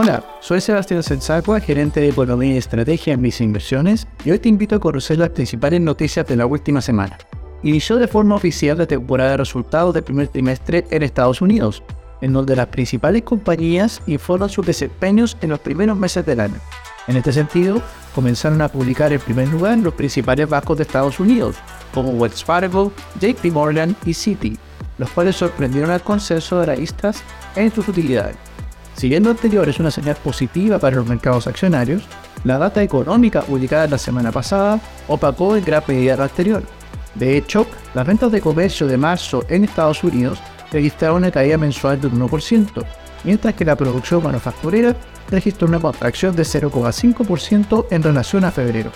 Hola, soy Sebastián Sensacua, gerente de Economía y Estrategia en Visa Inversiones, y hoy te invito a conocer las principales noticias de la última semana. Inició de forma oficial la temporada de resultados del primer trimestre en Estados Unidos, en donde las principales compañías informan sus desempeños en los primeros meses del año. En este sentido, comenzaron a publicar en primer lugar los principales bancos de Estados Unidos, como Wells Fargo, JP Morgan y Citi, los cuales sorprendieron al consenso de analistas en sus utilidades. Si bien lo anterior es una señal positiva para los mercados accionarios, la data económica publicada la semana pasada opacó en gran medida lo anterior. De hecho, las ventas de comercio de marzo en Estados Unidos registraron una caída mensual del 1%, mientras que la producción manufacturera registró una contracción de 0,5% en relación a febrero.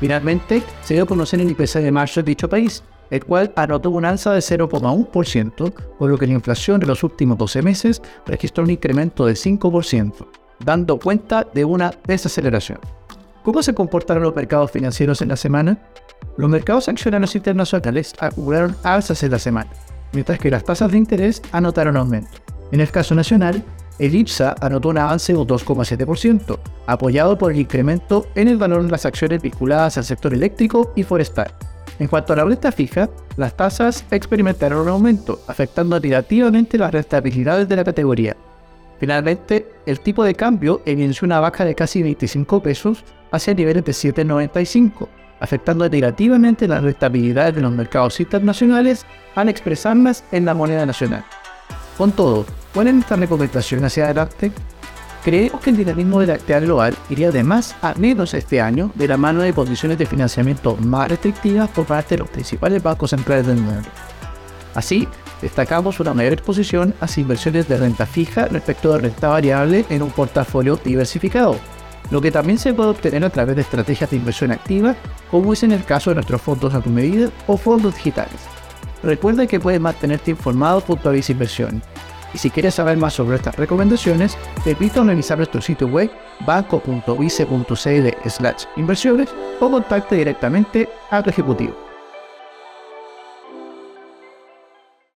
Finalmente, se dio a conocer el IPC de marzo de dicho país, el cual anotó un alza de 0,1%, por lo que la inflación de los últimos 12 meses registró un incremento de 5%, dando cuenta de una desaceleración. ¿Cómo se comportaron los mercados financieros en la semana? Los mercados accionarios internacionales acumularon alzas en la semana, mientras que las tasas de interés anotaron aumento. En el caso nacional, el IPSA anotó un avance de 2,7%, apoyado por el incremento en el valor de las acciones vinculadas al sector eléctrico y forestal. En cuanto a la renta fija, las tasas experimentaron un aumento, afectando negativamente las rentabilidades de la categoría. Finalmente, el tipo de cambio evidenció una baja de casi 25 pesos hacia niveles de 7,95, afectando negativamente las rentabilidades de los mercados internacionales al expresarlas en la moneda nacional. Con todo, ¿cuál es nuestra recomendación hacia adelante? Creemos que el dinamismo de la actividad global iría de más a menos este año de la mano de condiciones de financiamiento más restrictivas por parte de los principales bancos centrales del mundo. Así, destacamos una mayor exposición a inversiones de renta fija respecto de renta variable en un portafolio diversificado, lo que también se puede obtener a través de estrategias de inversión activa, como es en el caso de nuestros fondos a tu medida o fondos digitales. Recuerda que puedes mantenerte informado junto a Inversión y si quieres saber más sobre estas recomendaciones, te invito a revisar nuestro sitio web banco.vice.cl inversiones o contacte directamente a tu ejecutivo.